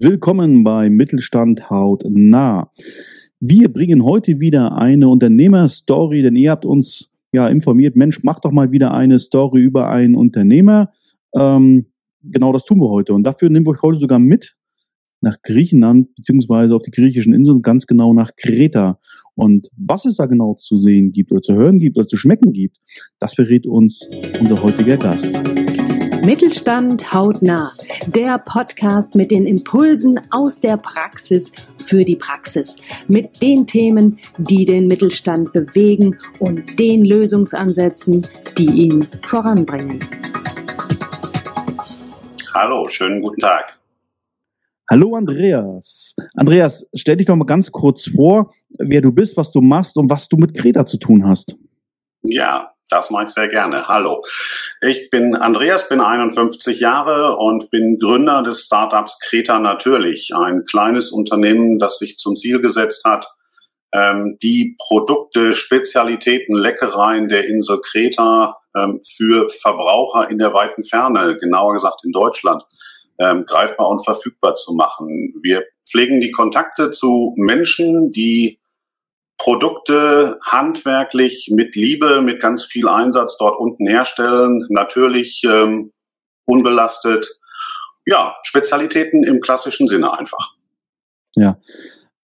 Willkommen bei Mittelstand haut nah. Wir bringen heute wieder eine Unternehmerstory, denn ihr habt uns ja informiert, Mensch, mach doch mal wieder eine Story über einen Unternehmer. Ähm, genau das tun wir heute. Und dafür nehmen wir euch heute sogar mit nach Griechenland, beziehungsweise auf die griechischen Inseln, ganz genau nach Kreta. Und was es da genau zu sehen gibt oder zu hören gibt oder zu schmecken gibt, das verrät uns unser heutiger Gast. Mittelstand hautnah, der Podcast mit den Impulsen aus der Praxis für die Praxis, mit den Themen, die den Mittelstand bewegen und den Lösungsansätzen, die ihn voranbringen. Hallo, schönen guten Tag. Hallo Andreas. Andreas, stell dich doch mal ganz kurz vor, wer du bist, was du machst und was du mit Kreta zu tun hast. Ja, das mache ich sehr gerne. Hallo. Ich bin Andreas, bin 51 Jahre und bin Gründer des Startups Kreta Natürlich, ein kleines Unternehmen, das sich zum Ziel gesetzt hat, ähm, die Produkte, Spezialitäten, Leckereien der Insel Kreta ähm, für Verbraucher in der weiten Ferne, genauer gesagt in Deutschland, ähm, greifbar und verfügbar zu machen. Wir pflegen die Kontakte zu Menschen, die Produkte handwerklich mit Liebe, mit ganz viel Einsatz dort unten herstellen, natürlich ähm, unbelastet. Ja, Spezialitäten im klassischen Sinne einfach. Ja.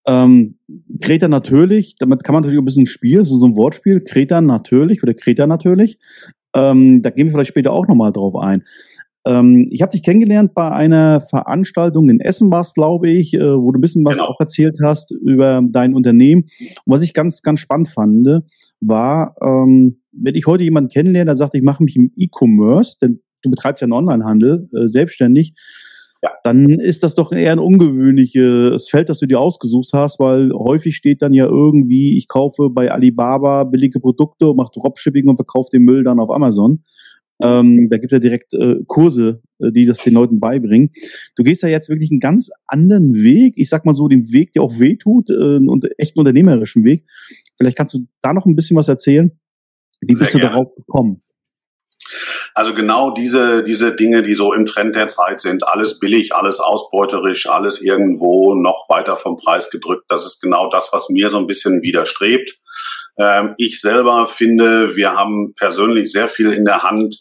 Ähm, Kreta natürlich, damit kann man natürlich ein bisschen spielen, so ein Wortspiel, Kreta natürlich oder Kreta natürlich. Ähm, da gehen wir vielleicht später auch nochmal drauf ein. Ähm, ich habe dich kennengelernt bei einer Veranstaltung in Essen warst, glaube ich, äh, wo du ein bisschen was genau. auch erzählt hast über dein Unternehmen. Und was ich ganz, ganz spannend fand, war, ähm, wenn ich heute jemanden kennenlerne, der sagt, ich mache mich im E-Commerce, denn du betreibst ja einen Onlinehandel äh, selbstständig, ja. dann ist das doch eher ein ungewöhnliches Feld, das du dir ausgesucht hast, weil häufig steht dann ja irgendwie, ich kaufe bei Alibaba billige Produkte, mache Dropshipping und verkaufe den Müll dann auf Amazon. Ähm, da gibt es ja direkt äh, Kurse, äh, die das den Leuten beibringen. Du gehst ja jetzt wirklich einen ganz anderen Weg. Ich sag mal so, den Weg, der auch wehtut, äh, und echt einen unternehmerischen Weg. Vielleicht kannst du da noch ein bisschen was erzählen. Wie Sehr bist du gerne. darauf gekommen? Also genau diese, diese Dinge, die so im Trend der Zeit sind, alles billig, alles ausbeuterisch, alles irgendwo noch weiter vom Preis gedrückt, das ist genau das, was mir so ein bisschen widerstrebt. Ähm, ich selber finde, wir haben persönlich sehr viel in der Hand,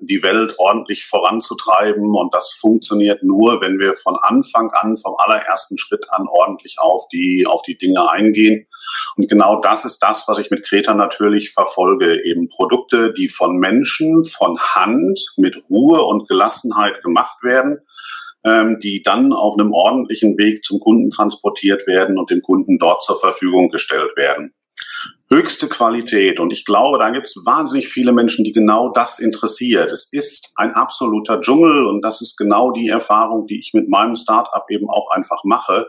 die Welt ordentlich voranzutreiben. Und das funktioniert nur, wenn wir von Anfang an, vom allerersten Schritt an ordentlich auf die, auf die Dinge eingehen. Und genau das ist das, was ich mit Kreta natürlich verfolge. Eben Produkte, die von Menschen, von Hand, mit Ruhe und Gelassenheit gemacht werden ähm, die dann auf einem ordentlichen Weg zum Kunden transportiert werden und dem Kunden dort zur Verfügung gestellt werden höchste Qualität. Und ich glaube, da gibt es wahnsinnig viele Menschen, die genau das interessiert. Es ist ein absoluter Dschungel und das ist genau die Erfahrung, die ich mit meinem Startup eben auch einfach mache.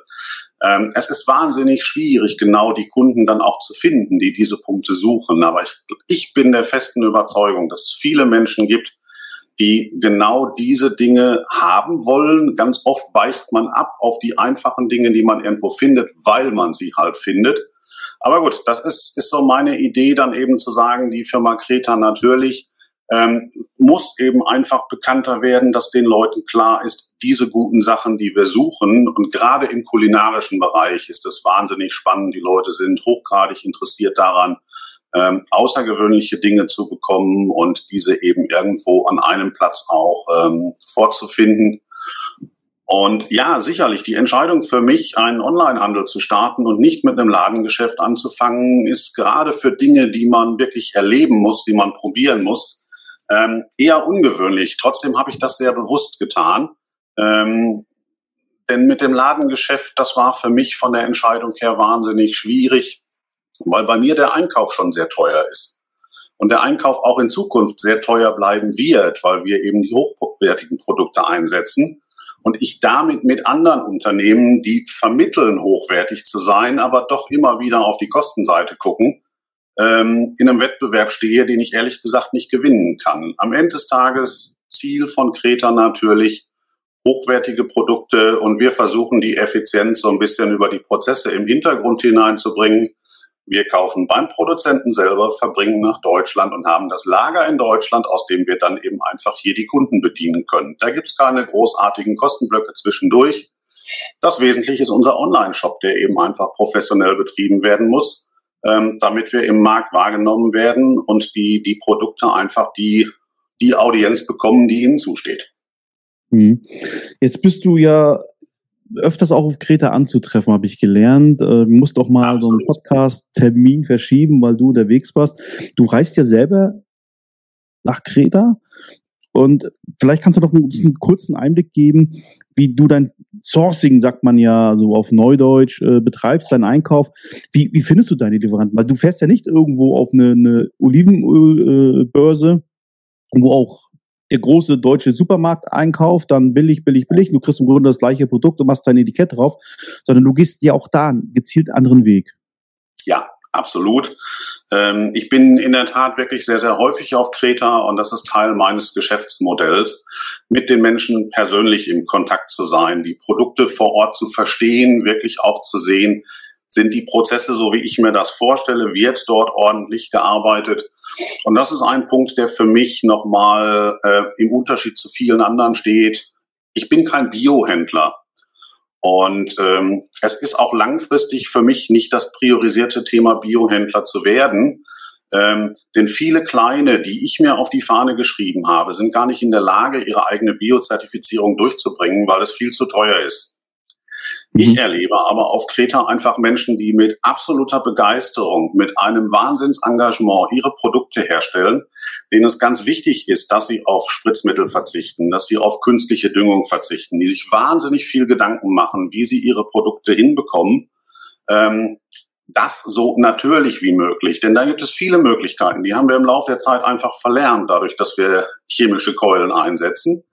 Ähm, es ist wahnsinnig schwierig, genau die Kunden dann auch zu finden, die diese Punkte suchen. Aber ich, ich bin der festen Überzeugung, dass es viele Menschen gibt, die genau diese Dinge haben wollen. Ganz oft weicht man ab auf die einfachen Dinge, die man irgendwo findet, weil man sie halt findet. Aber gut, das ist, ist so meine Idee, dann eben zu sagen, die Firma Kreta natürlich ähm, muss eben einfach bekannter werden, dass den Leuten klar ist, diese guten Sachen, die wir suchen, und gerade im kulinarischen Bereich ist es wahnsinnig spannend. Die Leute sind hochgradig interessiert daran, ähm, außergewöhnliche Dinge zu bekommen und diese eben irgendwo an einem Platz auch ähm, vorzufinden. Und ja, sicherlich, die Entscheidung für mich, einen Onlinehandel zu starten und nicht mit einem Ladengeschäft anzufangen, ist gerade für Dinge, die man wirklich erleben muss, die man probieren muss, ähm, eher ungewöhnlich. Trotzdem habe ich das sehr bewusst getan. Ähm, denn mit dem Ladengeschäft, das war für mich von der Entscheidung her wahnsinnig schwierig, weil bei mir der Einkauf schon sehr teuer ist. Und der Einkauf auch in Zukunft sehr teuer bleiben wird, weil wir eben die hochwertigen Produkte einsetzen und ich damit mit anderen Unternehmen, die vermitteln, hochwertig zu sein, aber doch immer wieder auf die Kostenseite gucken, ähm, in einem Wettbewerb stehe, den ich ehrlich gesagt nicht gewinnen kann. Am Ende des Tages Ziel von Kreta natürlich hochwertige Produkte und wir versuchen die Effizienz so ein bisschen über die Prozesse im Hintergrund hineinzubringen wir kaufen beim Produzenten selber, verbringen nach Deutschland und haben das Lager in Deutschland, aus dem wir dann eben einfach hier die Kunden bedienen können. Da gibt's keine großartigen Kostenblöcke zwischendurch. Das Wesentliche ist unser Online-Shop, der eben einfach professionell betrieben werden muss, ähm, damit wir im Markt wahrgenommen werden und die, die Produkte einfach die, die Audienz bekommen, die ihnen zusteht. Mhm. Jetzt bist du ja öfters auch auf Kreta anzutreffen, habe ich gelernt. Äh, du musst auch mal Absolut. so einen Podcast-Termin verschieben, weil du unterwegs warst. Du reist ja selber nach Kreta. Und vielleicht kannst du doch einen, einen kurzen Einblick geben, wie du dein Sourcing, sagt man ja so auf Neudeutsch, äh, betreibst, deinen Einkauf. Wie, wie findest du deine Lieferanten? Weil du fährst ja nicht irgendwo auf eine, eine Olivenölbörse, äh, wo auch der große deutsche Supermarkt einkauft, dann billig, billig, billig. Du kriegst im Grunde das gleiche Produkt und machst dein Etikett drauf, sondern du gehst ja auch da einen gezielt anderen Weg. Ja, absolut. Ähm, ich bin in der Tat wirklich sehr, sehr häufig auf Kreta und das ist Teil meines Geschäftsmodells, mit den Menschen persönlich im Kontakt zu sein, die Produkte vor Ort zu verstehen, wirklich auch zu sehen, sind die Prozesse so, wie ich mir das vorstelle, wird dort ordentlich gearbeitet. Und das ist ein Punkt, der für mich nochmal äh, im Unterschied zu vielen anderen steht. Ich bin kein Biohändler. Und ähm, es ist auch langfristig für mich nicht das priorisierte Thema, Biohändler zu werden. Ähm, denn viele kleine, die ich mir auf die Fahne geschrieben habe, sind gar nicht in der Lage, ihre eigene Biozertifizierung durchzubringen, weil es viel zu teuer ist. Ich mhm. erlebe aber auf Kreta einfach Menschen, die mit absoluter Begeisterung, mit einem Wahnsinnsengagement ihre Produkte herstellen, denen es ganz wichtig ist, dass sie auf Spritzmittel verzichten, dass sie auf künstliche Düngung verzichten, die sich wahnsinnig viel Gedanken machen, wie sie ihre Produkte hinbekommen. Ähm, das so natürlich wie möglich. Denn da gibt es viele Möglichkeiten. Die haben wir im Laufe der Zeit einfach verlernt, dadurch, dass wir chemische Keulen einsetzen.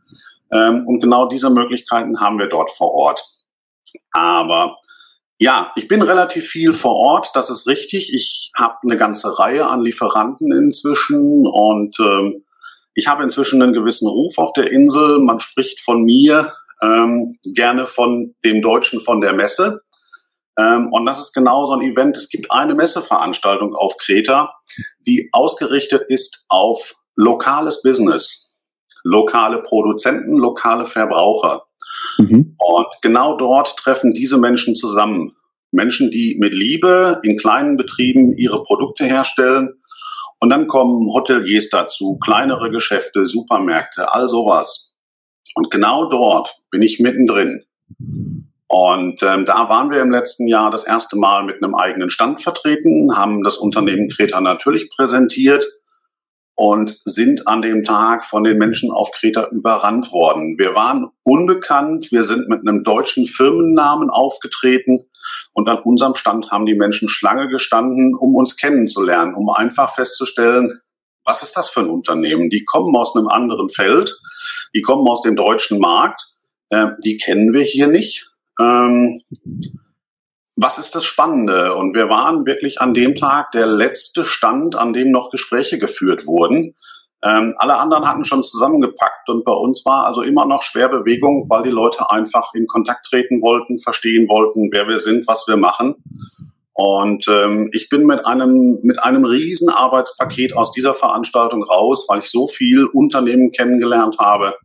Ähm, und genau diese Möglichkeiten haben wir dort vor Ort. Aber ja, ich bin relativ viel vor Ort, das ist richtig. Ich habe eine ganze Reihe an Lieferanten inzwischen und ähm, ich habe inzwischen einen gewissen Ruf auf der Insel. Man spricht von mir ähm, gerne von dem Deutschen von der Messe. Ähm, und das ist genau so ein Event. Es gibt eine Messeveranstaltung auf Kreta, die ausgerichtet ist auf lokales Business, lokale Produzenten, lokale Verbraucher. Mhm. Und genau dort treffen diese Menschen zusammen. Menschen, die mit Liebe in kleinen Betrieben ihre Produkte herstellen. Und dann kommen Hoteliers dazu, kleinere Geschäfte, Supermärkte, all sowas. Und genau dort bin ich mittendrin. Und ähm, da waren wir im letzten Jahr das erste Mal mit einem eigenen Stand vertreten, haben das Unternehmen Kreta natürlich präsentiert und sind an dem Tag von den Menschen auf Kreta überrannt worden. Wir waren unbekannt, wir sind mit einem deutschen Firmennamen aufgetreten und an unserem Stand haben die Menschen Schlange gestanden, um uns kennenzulernen, um einfach festzustellen, was ist das für ein Unternehmen? Die kommen aus einem anderen Feld, die kommen aus dem deutschen Markt, äh, die kennen wir hier nicht. Ähm, was ist das Spannende? Und wir waren wirklich an dem Tag der letzte Stand, an dem noch Gespräche geführt wurden. Ähm, alle anderen hatten schon zusammengepackt und bei uns war also immer noch schwer Bewegung, weil die Leute einfach in Kontakt treten wollten, verstehen wollten, wer wir sind, was wir machen. Und ähm, ich bin mit einem mit einem riesen Arbeitspaket aus dieser Veranstaltung raus, weil ich so viel Unternehmen kennengelernt habe,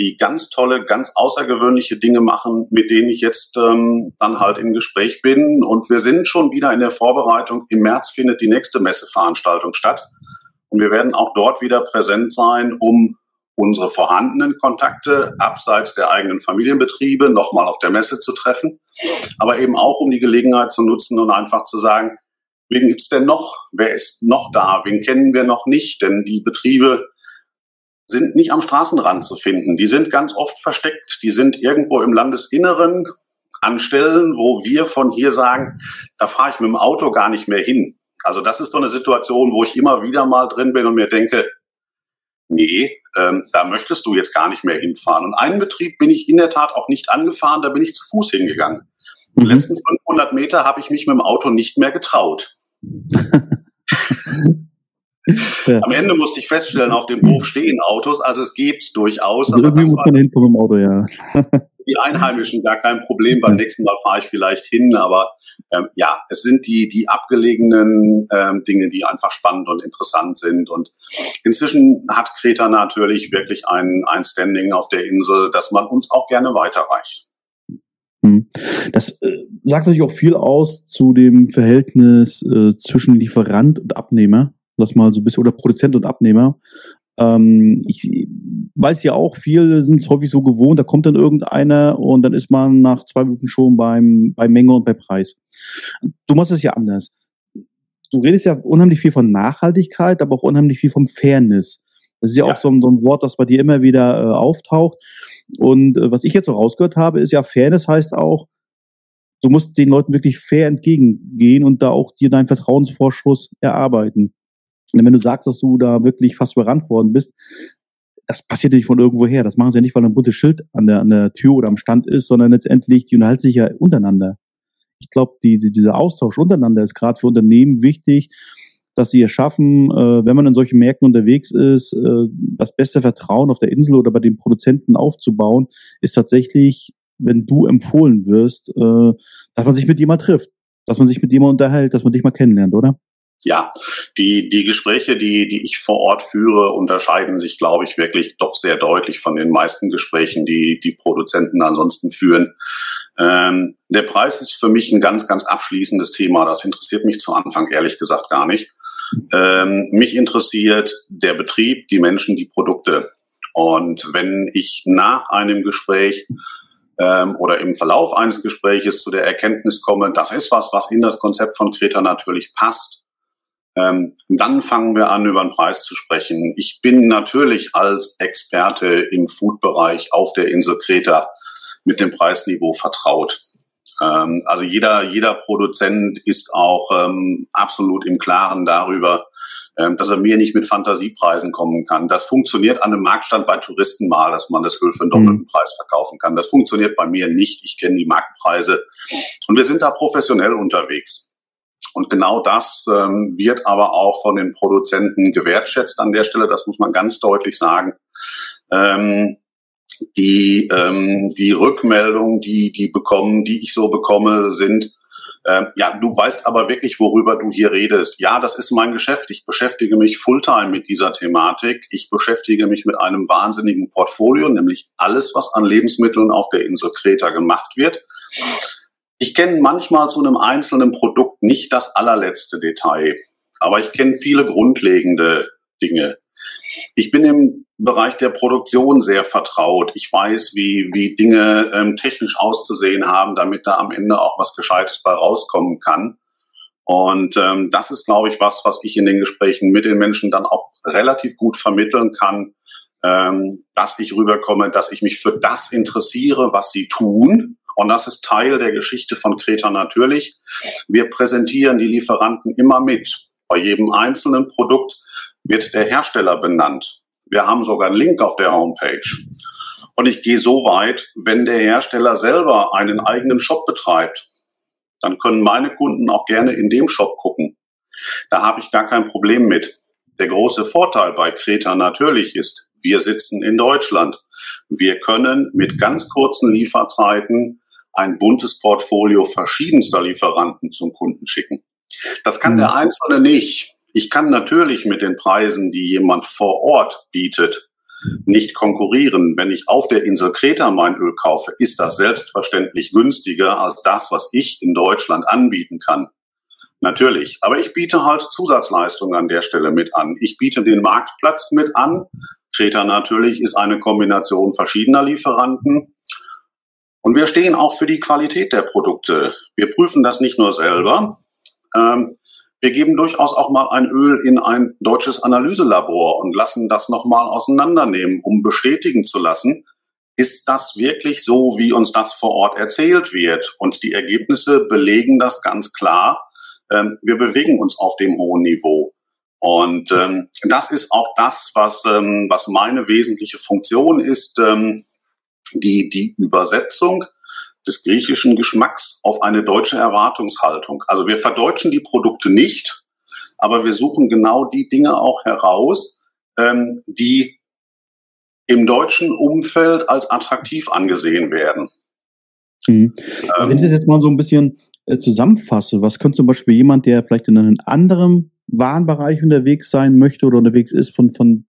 die ganz tolle, ganz außergewöhnliche Dinge machen, mit denen ich jetzt ähm, dann halt im Gespräch bin. Und wir sind schon wieder in der Vorbereitung. Im März findet die nächste Messeveranstaltung statt. Und wir werden auch dort wieder präsent sein, um unsere vorhandenen Kontakte abseits der eigenen Familienbetriebe nochmal auf der Messe zu treffen, aber eben auch um die Gelegenheit zu nutzen und einfach zu sagen, wen gibt's denn noch? Wer ist noch da? Wen kennen wir noch nicht? Denn die Betriebe sind nicht am Straßenrand zu finden. Die sind ganz oft versteckt. Die sind irgendwo im Landesinneren an Stellen, wo wir von hier sagen, da fahre ich mit dem Auto gar nicht mehr hin. Also das ist so eine Situation, wo ich immer wieder mal drin bin und mir denke, nee, ähm, da möchtest du jetzt gar nicht mehr hinfahren. Und einen Betrieb bin ich in der Tat auch nicht angefahren, da bin ich zu Fuß hingegangen. Die mhm. letzten 500 Meter habe ich mich mit dem Auto nicht mehr getraut. Ja. Am Ende musste ich feststellen, auf dem Hof stehen Autos, also es geht durchaus. Also irgendwie muss man hinkommen im Auto, ja. die Einheimischen gar kein Problem. Beim nächsten Mal fahre ich vielleicht hin, aber ähm, ja, es sind die, die abgelegenen ähm, Dinge, die einfach spannend und interessant sind. Und inzwischen hat Kreta natürlich wirklich ein, ein Standing auf der Insel, dass man uns auch gerne weiterreicht. Hm. Das äh, sagt natürlich auch viel aus zu dem Verhältnis äh, zwischen Lieferant und Abnehmer. Das mal so ein bisschen, oder Produzent und Abnehmer. Ähm, ich weiß ja auch, viele sind es häufig so gewohnt, da kommt dann irgendeiner und dann ist man nach zwei Minuten schon beim, bei Menge und bei Preis. Du machst es ja anders. Du redest ja unheimlich viel von Nachhaltigkeit, aber auch unheimlich viel von Fairness. Das ist ja, ja. auch so ein, so ein, Wort, das bei dir immer wieder äh, auftaucht. Und äh, was ich jetzt so rausgehört habe, ist ja, Fairness heißt auch, du musst den Leuten wirklich fair entgegengehen und da auch dir deinen Vertrauensvorschuss erarbeiten. Und wenn du sagst, dass du da wirklich fast überrannt worden bist, das passiert nicht von irgendwo her. Das machen sie ja nicht, weil ein buntes Schild an der, an der Tür oder am Stand ist, sondern letztendlich, die unterhalten sich ja untereinander. Ich glaube, die, die, dieser Austausch untereinander ist gerade für Unternehmen wichtig, dass sie es schaffen, äh, wenn man in solchen Märkten unterwegs ist, äh, das beste Vertrauen auf der Insel oder bei den Produzenten aufzubauen, ist tatsächlich, wenn du empfohlen wirst, äh, dass man sich mit jemand trifft, dass man sich mit jemand unterhält, dass man dich mal kennenlernt, oder? Ja, die, die Gespräche, die, die ich vor Ort führe, unterscheiden sich, glaube ich, wirklich doch sehr deutlich von den meisten Gesprächen, die die Produzenten ansonsten führen. Ähm, der Preis ist für mich ein ganz, ganz abschließendes Thema. Das interessiert mich zu Anfang ehrlich gesagt gar nicht. Ähm, mich interessiert der Betrieb, die Menschen, die Produkte. Und wenn ich nach einem Gespräch ähm, oder im Verlauf eines Gespräches zu der Erkenntnis komme, das ist was, was in das Konzept von Kreta natürlich passt, ähm, dann fangen wir an, über den Preis zu sprechen. Ich bin natürlich als Experte im Food-Bereich auf der Insel Kreta mit dem Preisniveau vertraut. Ähm, also jeder, jeder Produzent ist auch ähm, absolut im Klaren darüber, ähm, dass er mir nicht mit Fantasiepreisen kommen kann. Das funktioniert an einem Marktstand bei Touristen mal, dass man das Öl für einen doppelten mhm. Preis verkaufen kann. Das funktioniert bei mir nicht. Ich kenne die Marktpreise und wir sind da professionell unterwegs. Und genau das ähm, wird aber auch von den Produzenten gewertschätzt an der Stelle. Das muss man ganz deutlich sagen. Ähm, die, ähm, die Rückmeldungen, die, die bekommen, die ich so bekomme, sind, ähm, ja, du weißt aber wirklich, worüber du hier redest. Ja, das ist mein Geschäft. Ich beschäftige mich fulltime mit dieser Thematik. Ich beschäftige mich mit einem wahnsinnigen Portfolio, nämlich alles, was an Lebensmitteln auf der Insel Kreta gemacht wird. Ich kenne manchmal zu einem einzelnen Produkt nicht das allerletzte Detail, aber ich kenne viele grundlegende Dinge. Ich bin im Bereich der Produktion sehr vertraut. Ich weiß, wie, wie Dinge ähm, technisch auszusehen haben, damit da am Ende auch was Gescheites bei rauskommen kann. Und ähm, das ist, glaube ich, was, was ich in den Gesprächen mit den Menschen dann auch relativ gut vermitteln kann, ähm, dass ich rüberkomme, dass ich mich für das interessiere, was sie tun. Und das ist Teil der Geschichte von Kreta natürlich. Wir präsentieren die Lieferanten immer mit. Bei jedem einzelnen Produkt wird der Hersteller benannt. Wir haben sogar einen Link auf der Homepage. Und ich gehe so weit, wenn der Hersteller selber einen eigenen Shop betreibt, dann können meine Kunden auch gerne in dem Shop gucken. Da habe ich gar kein Problem mit. Der große Vorteil bei Kreta natürlich ist, wir sitzen in Deutschland. Wir können mit ganz kurzen Lieferzeiten ein buntes Portfolio verschiedenster Lieferanten zum Kunden schicken. Das kann der mhm. Einzelne nicht. Ich kann natürlich mit den Preisen, die jemand vor Ort bietet, nicht konkurrieren. Wenn ich auf der Insel Kreta mein Öl kaufe, ist das selbstverständlich günstiger als das, was ich in Deutschland anbieten kann. Natürlich. Aber ich biete halt Zusatzleistungen an der Stelle mit an. Ich biete den Marktplatz mit an. Kreta natürlich ist eine Kombination verschiedener Lieferanten. Und wir stehen auch für die Qualität der Produkte. Wir prüfen das nicht nur selber. Ähm, wir geben durchaus auch mal ein Öl in ein deutsches Analyselabor und lassen das nochmal auseinandernehmen, um bestätigen zu lassen, ist das wirklich so, wie uns das vor Ort erzählt wird? Und die Ergebnisse belegen das ganz klar. Ähm, wir bewegen uns auf dem hohen Niveau. Und ähm, das ist auch das, was, ähm, was meine wesentliche Funktion ist, ähm, die, die Übersetzung des griechischen Geschmacks auf eine deutsche Erwartungshaltung. Also wir verdeutschen die Produkte nicht, aber wir suchen genau die Dinge auch heraus, ähm, die im deutschen Umfeld als attraktiv angesehen werden. Mhm. Ähm, Wenn ich das jetzt mal so ein bisschen äh, zusammenfasse, was könnte zum Beispiel jemand, der vielleicht in einem anderen Warenbereich unterwegs sein möchte oder unterwegs ist, von, von,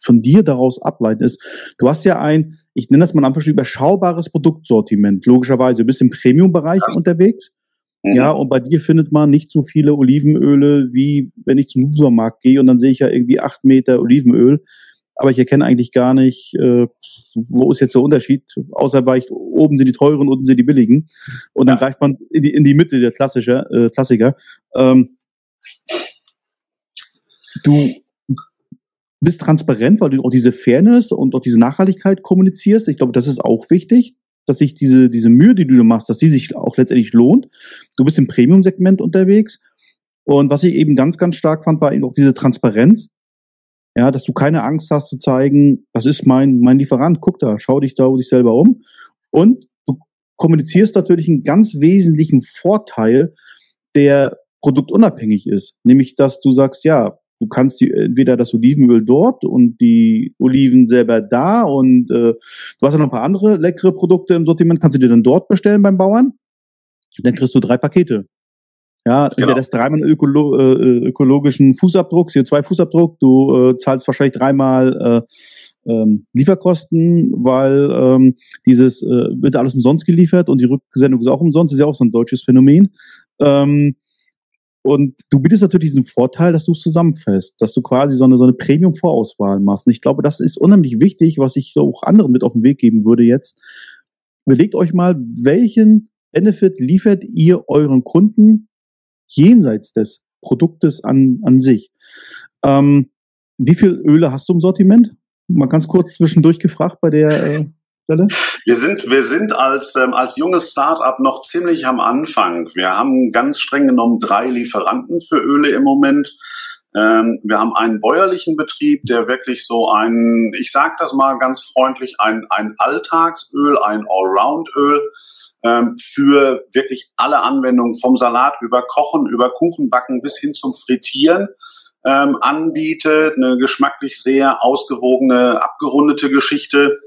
von dir daraus ableiten ist? Du hast ja ein ich nenne das mal einfach schon überschaubares Produktsortiment. Logischerweise, du bist im Premium-Bereich unterwegs. Mhm. Ja, und bei dir findet man nicht so viele Olivenöle, wie wenn ich zum Supermarkt gehe und dann sehe ich ja irgendwie acht Meter Olivenöl. Aber ich erkenne eigentlich gar nicht, äh, wo ist jetzt der Unterschied, außer weil ich, oben sind die teuren, unten sind die billigen. Und dann ja. greift man in die, in die Mitte der klassische, äh, Klassiker. Ähm, du bist transparent, weil du auch diese Fairness und auch diese Nachhaltigkeit kommunizierst. Ich glaube, das ist auch wichtig, dass sich diese, diese Mühe, die du machst, dass sie sich auch letztendlich lohnt. Du bist im Premium-Segment unterwegs. Und was ich eben ganz, ganz stark fand, war eben auch diese Transparenz. Ja, dass du keine Angst hast zu zeigen, das ist mein, mein Lieferant, guck da, schau dich da dich selber um. Und du kommunizierst natürlich einen ganz wesentlichen Vorteil, der produktunabhängig ist. Nämlich, dass du sagst, ja, du kannst die, entweder das Olivenöl dort und die Oliven selber da und äh, du hast ja noch ein paar andere leckere Produkte im Sortiment, kannst du dir dann dort bestellen beim Bauern. Dann kriegst du drei Pakete. Ja, genau. das dreimal ökolo äh, ökologischen Fußabdruck, CO2-Fußabdruck, du äh, zahlst wahrscheinlich dreimal äh, ähm, Lieferkosten, weil ähm, dieses äh, wird alles umsonst geliefert und die Rücksendung ist auch umsonst, ist ja auch so ein deutsches Phänomen. Ähm, und du bietest natürlich diesen Vorteil, dass du es zusammenfasst, dass du quasi so eine, so eine Premium-Vorauswahl machst. Und ich glaube, das ist unheimlich wichtig, was ich so auch anderen mit auf den Weg geben würde jetzt. Überlegt euch mal, welchen Benefit liefert ihr euren Kunden jenseits des Produktes an, an sich? Ähm, wie viel Öle hast du im Sortiment? Mal ganz kurz zwischendurch gefragt bei der äh, Stelle? Wir sind, wir sind als, ähm, als junges Startup noch ziemlich am Anfang. Wir haben ganz streng genommen drei Lieferanten für Öle im Moment. Ähm, wir haben einen bäuerlichen Betrieb, der wirklich so ein, ich sage das mal ganz freundlich, ein, ein Alltagsöl, ein Allroundöl ähm, für wirklich alle Anwendungen vom Salat über Kochen, über Kuchenbacken bis hin zum Frittieren ähm, anbietet. Eine geschmacklich sehr ausgewogene, abgerundete Geschichte.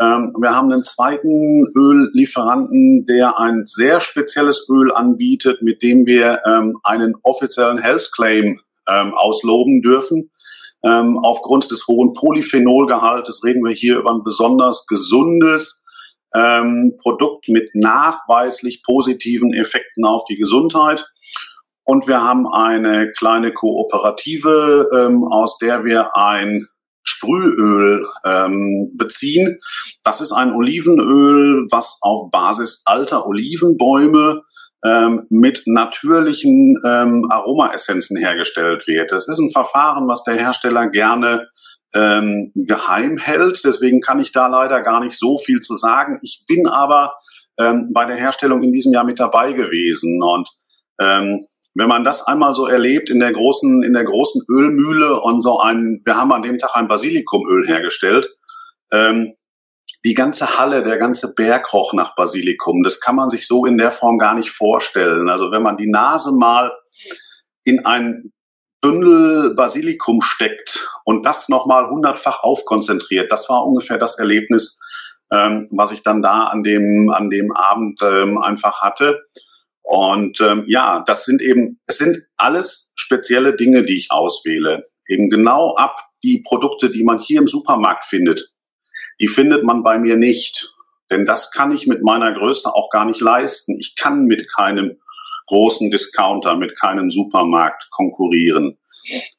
Ähm, wir haben einen zweiten Öllieferanten, der ein sehr spezielles Öl anbietet, mit dem wir ähm, einen offiziellen Health Claim ähm, ausloben dürfen. Ähm, aufgrund des hohen Polyphenolgehaltes reden wir hier über ein besonders gesundes ähm, Produkt mit nachweislich positiven Effekten auf die Gesundheit. Und wir haben eine kleine Kooperative, ähm, aus der wir ein Sprühöl ähm, beziehen. Das ist ein Olivenöl, was auf Basis alter Olivenbäume ähm, mit natürlichen ähm, Aromaessenzen hergestellt wird. Das ist ein Verfahren, was der Hersteller gerne ähm, geheim hält. Deswegen kann ich da leider gar nicht so viel zu sagen. Ich bin aber ähm, bei der Herstellung in diesem Jahr mit dabei gewesen und ähm, wenn man das einmal so erlebt in der großen, in der großen Ölmühle und so ein, wir haben an dem Tag ein Basilikumöl hergestellt, ähm, die ganze Halle, der ganze Berg roch nach Basilikum. Das kann man sich so in der Form gar nicht vorstellen. Also wenn man die Nase mal in ein Bündel Basilikum steckt und das nochmal hundertfach aufkonzentriert, das war ungefähr das Erlebnis, ähm, was ich dann da an dem, an dem Abend ähm, einfach hatte. Und ähm, ja, das sind eben, es sind alles spezielle Dinge, die ich auswähle. Eben genau ab die Produkte, die man hier im Supermarkt findet, die findet man bei mir nicht. Denn das kann ich mit meiner Größe auch gar nicht leisten. Ich kann mit keinem großen Discounter, mit keinem Supermarkt konkurrieren.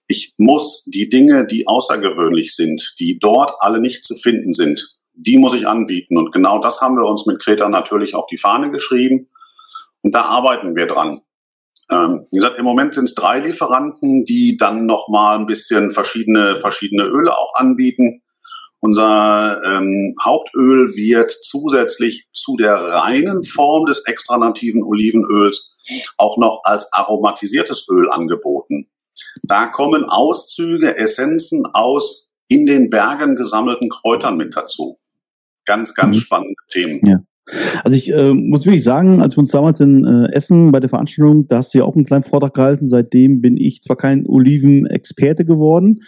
Ich muss die Dinge, die außergewöhnlich sind, die dort alle nicht zu finden sind, die muss ich anbieten. Und genau das haben wir uns mit Kreta natürlich auf die Fahne geschrieben. Und da arbeiten wir dran. Ähm, wie gesagt, im Moment sind es drei Lieferanten, die dann nochmal ein bisschen verschiedene, verschiedene Öle auch anbieten. Unser ähm, Hauptöl wird zusätzlich zu der reinen Form des extra nativen Olivenöls auch noch als aromatisiertes Öl angeboten. Da kommen Auszüge, Essenzen aus in den Bergen gesammelten Kräutern mit dazu. Ganz, ganz mhm. spannende Themen. Ja. Also ich äh, muss wirklich sagen, als wir uns damals in äh, Essen bei der Veranstaltung, da hast du ja auch einen kleinen Vortrag gehalten. Seitdem bin ich zwar kein Oliven-Experte geworden,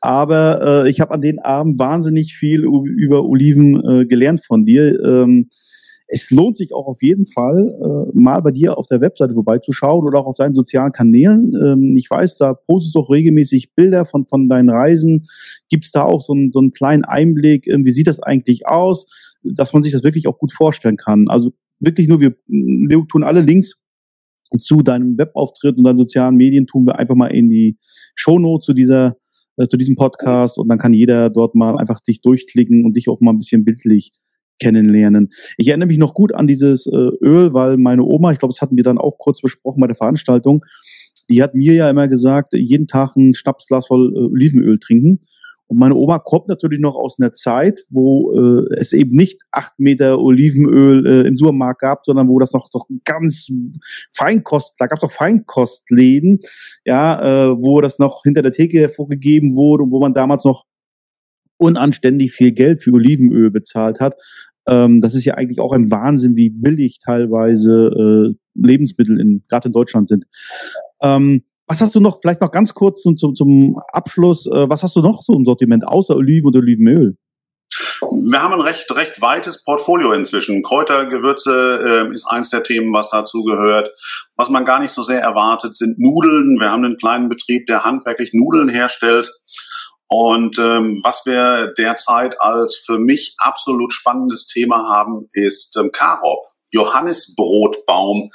aber äh, ich habe an den Abend wahnsinnig viel über Oliven äh, gelernt von dir. Ähm, es lohnt sich auch auf jeden Fall, äh, mal bei dir auf der Webseite vorbeizuschauen oder auch auf deinen sozialen Kanälen. Ähm, ich weiß, da postest du auch regelmäßig Bilder von, von deinen Reisen. Gibt es da auch so, einen so einen kleinen Einblick, äh, wie sieht das eigentlich aus, dass man sich das wirklich auch gut vorstellen kann. Also wirklich nur, wir, tun alle Links zu deinem Webauftritt und deinen sozialen Medien tun wir einfach mal in die Shownote zu dieser äh, zu diesem Podcast und dann kann jeder dort mal einfach sich durchklicken und sich auch mal ein bisschen bildlich kennenlernen. Ich erinnere mich noch gut an dieses äh, Öl, weil meine Oma, ich glaube, das hatten wir dann auch kurz besprochen bei der Veranstaltung, die hat mir ja immer gesagt, jeden Tag ein Schnapsglas voll äh, Olivenöl trinken. Und meine Oma kommt natürlich noch aus einer Zeit, wo äh, es eben nicht acht Meter Olivenöl äh, im Supermarkt gab, sondern wo das noch doch ganz Feinkost, da gab es doch Feinkostläden, ja, äh, wo das noch hinter der Theke vorgegeben wurde und wo man damals noch unanständig viel Geld für Olivenöl bezahlt hat. Ähm, das ist ja eigentlich auch ein Wahnsinn, wie billig teilweise äh, Lebensmittel in gerade in Deutschland sind. Ähm, was hast du noch, vielleicht noch ganz kurz zum, zum, zum Abschluss, äh, was hast du noch so im Sortiment außer Oliven und Olivenöl? Wir haben ein recht, recht weites Portfolio inzwischen. Kräuter, Gewürze äh, ist eins der Themen, was dazu gehört. Was man gar nicht so sehr erwartet, sind Nudeln. Wir haben einen kleinen Betrieb, der handwerklich Nudeln herstellt. Und ähm, was wir derzeit als für mich absolut spannendes Thema haben, ist ähm, Karob, Johannisbrotbaum.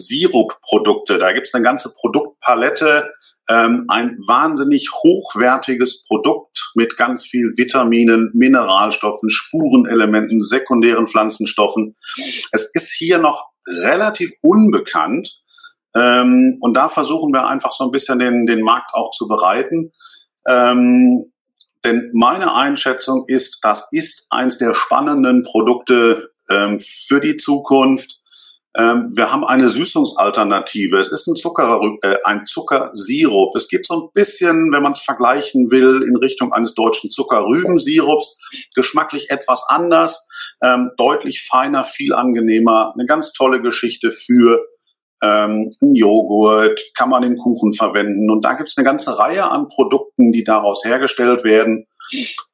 Sirupprodukte. Da gibt es eine ganze Produktpalette, ähm, ein wahnsinnig hochwertiges Produkt mit ganz viel Vitaminen, Mineralstoffen, Spurenelementen, sekundären Pflanzenstoffen. Es ist hier noch relativ unbekannt ähm, und da versuchen wir einfach so ein bisschen den, den Markt auch zu bereiten. Ähm, denn meine Einschätzung ist, das ist eins der spannenden Produkte ähm, für die Zukunft. Ähm, wir haben eine Süßungsalternative. Es ist ein, Zucker, äh, ein Zuckersirup. Es geht so ein bisschen, wenn man es vergleichen will, in Richtung eines deutschen Zuckerrübensirups. Geschmacklich etwas anders, ähm, deutlich feiner, viel angenehmer. Eine ganz tolle Geschichte für ähm, Joghurt, kann man in Kuchen verwenden. Und da gibt es eine ganze Reihe an Produkten, die daraus hergestellt werden.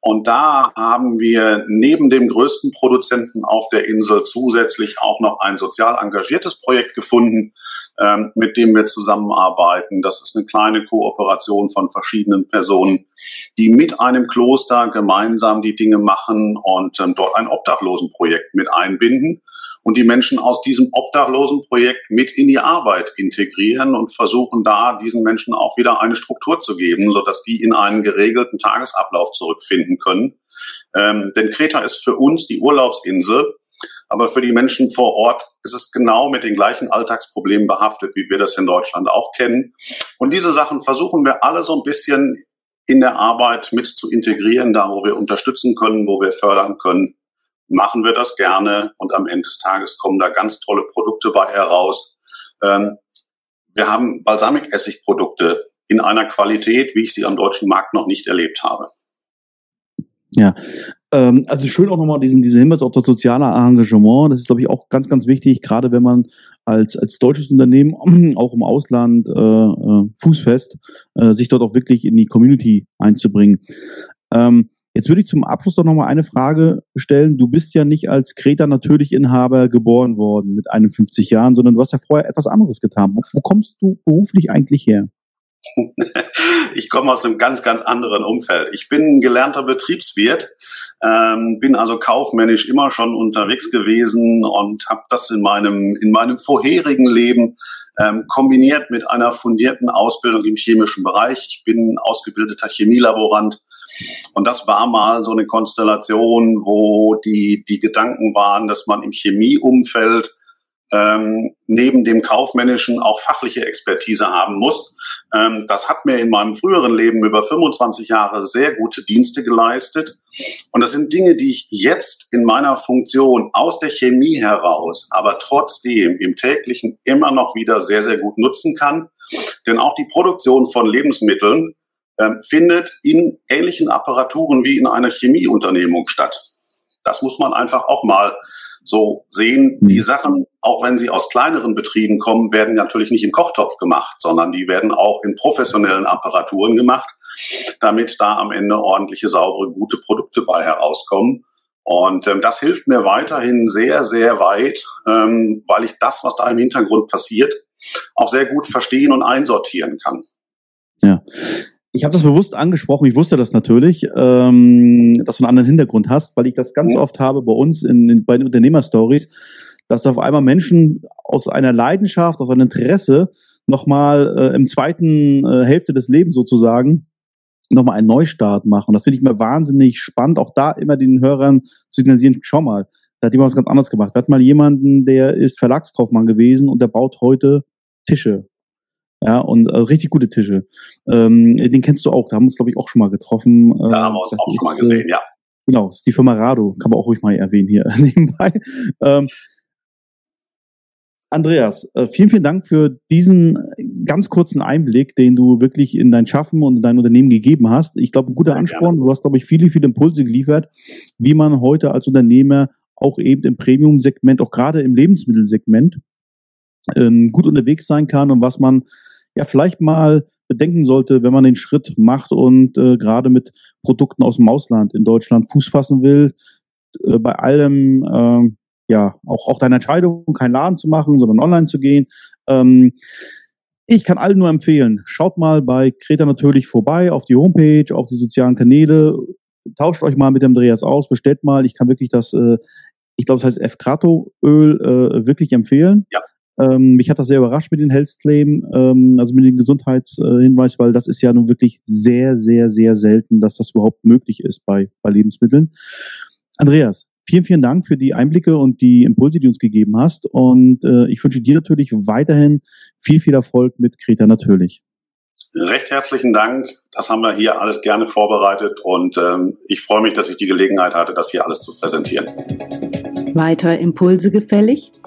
Und da haben wir neben dem größten Produzenten auf der Insel zusätzlich auch noch ein sozial engagiertes Projekt gefunden, ähm, mit dem wir zusammenarbeiten. Das ist eine kleine Kooperation von verschiedenen Personen, die mit einem Kloster gemeinsam die Dinge machen und ähm, dort ein Obdachlosenprojekt mit einbinden und die Menschen aus diesem Obdachlosenprojekt mit in die Arbeit integrieren und versuchen da diesen Menschen auch wieder eine Struktur zu geben, sodass die in einen geregelten Tagesablauf zurückfinden können. Ähm, denn Kreta ist für uns die Urlaubsinsel, aber für die Menschen vor Ort ist es genau mit den gleichen Alltagsproblemen behaftet, wie wir das in Deutschland auch kennen. Und diese Sachen versuchen wir alle so ein bisschen in der Arbeit mit zu integrieren, da wo wir unterstützen können, wo wir fördern können machen wir das gerne und am Ende des Tages kommen da ganz tolle Produkte bei heraus. Ähm, wir haben Balsamikessigprodukte in einer Qualität, wie ich sie am deutschen Markt noch nicht erlebt habe. Ja, ähm, also schön auch nochmal diesen, diesen Hinweis auf das soziale Engagement. Das ist, glaube ich, auch ganz, ganz wichtig, gerade wenn man als, als deutsches Unternehmen auch im Ausland äh, äh, fußfest, äh, sich dort auch wirklich in die Community einzubringen. Ähm, Jetzt würde ich zum Abschluss doch nochmal eine Frage stellen. Du bist ja nicht als Kreta natürlich Inhaber geboren worden mit 51 Jahren, sondern du hast ja vorher etwas anderes getan. Wo, wo kommst du beruflich eigentlich her? Ich komme aus einem ganz, ganz anderen Umfeld. Ich bin gelernter Betriebswirt, ähm, bin also kaufmännisch immer schon unterwegs gewesen und habe das in meinem, in meinem vorherigen Leben ähm, kombiniert mit einer fundierten Ausbildung im chemischen Bereich. Ich bin ausgebildeter Chemielaborant und das war mal so eine Konstellation, wo die, die Gedanken waren, dass man im Chemieumfeld ähm, neben dem kaufmännischen auch fachliche Expertise haben muss. Ähm, das hat mir in meinem früheren Leben über 25 Jahre sehr gute Dienste geleistet. Und das sind Dinge, die ich jetzt in meiner Funktion aus der Chemie heraus, aber trotzdem im täglichen immer noch wieder sehr, sehr gut nutzen kann. Denn auch die Produktion von Lebensmitteln ähm, findet in ähnlichen Apparaturen wie in einer Chemieunternehmung statt. Das muss man einfach auch mal so sehen. Die Sachen, auch wenn sie aus kleineren Betrieben kommen, werden natürlich nicht im Kochtopf gemacht, sondern die werden auch in professionellen Apparaturen gemacht, damit da am Ende ordentliche, saubere, gute Produkte bei herauskommen. Und ähm, das hilft mir weiterhin sehr, sehr weit, ähm, weil ich das, was da im Hintergrund passiert, auch sehr gut verstehen und einsortieren kann. Ja. Ich habe das bewusst angesprochen, ich wusste das natürlich, ähm, dass du einen anderen Hintergrund hast, weil ich das ganz ja. oft habe bei uns in, in, bei den Unternehmerstories, dass auf einmal Menschen aus einer Leidenschaft, aus einem Interesse nochmal äh, im zweiten äh, Hälfte des Lebens sozusagen nochmal einen Neustart machen. Das finde ich mir wahnsinnig spannend, auch da immer den Hörern signalisieren, schau mal, da hat jemand was ganz anderes gemacht. Da hat mal jemanden, der ist Verlagskaufmann gewesen und der baut heute Tische. Ja, und äh, richtig gute Tische. Ähm, den kennst du auch, da haben wir uns, glaube ich, auch schon mal getroffen. Äh, da haben wir uns auch schon mal gesehen, ja. Genau, ist die Firma Rado, kann man auch ruhig mal erwähnen hier nebenbei. Ähm, Andreas, äh, vielen, vielen Dank für diesen ganz kurzen Einblick, den du wirklich in dein Schaffen und in dein Unternehmen gegeben hast. Ich glaube, ein guter Ansporn. Du hast, glaube ich, viele, viele Impulse geliefert, wie man heute als Unternehmer auch eben im Premium-Segment, auch gerade im Lebensmittelsegment, ähm, gut unterwegs sein kann und was man ja vielleicht mal bedenken sollte, wenn man den Schritt macht und äh, gerade mit Produkten aus dem Ausland in Deutschland Fuß fassen will. Äh, bei allem, äh, ja, auch, auch deine Entscheidung, keinen Laden zu machen, sondern online zu gehen. Ähm, ich kann allen nur empfehlen, schaut mal bei Kreta natürlich vorbei auf die Homepage, auf die sozialen Kanäle, tauscht euch mal mit dem Andreas aus, bestellt mal. Ich kann wirklich das, äh, ich glaube, das heißt F-Krato-Öl äh, wirklich empfehlen. Ja. Ähm, mich hat das sehr überrascht mit den Health Claim, ähm, also mit dem Gesundheitshinweis, weil das ist ja nun wirklich sehr, sehr, sehr selten, dass das überhaupt möglich ist bei, bei Lebensmitteln. Andreas, vielen, vielen Dank für die Einblicke und die Impulse, die du uns gegeben hast. Und äh, ich wünsche dir natürlich weiterhin viel, viel Erfolg mit Kreta natürlich. Recht herzlichen Dank. Das haben wir hier alles gerne vorbereitet und ähm, ich freue mich, dass ich die Gelegenheit hatte, das hier alles zu präsentieren. Weitere Impulse gefällig?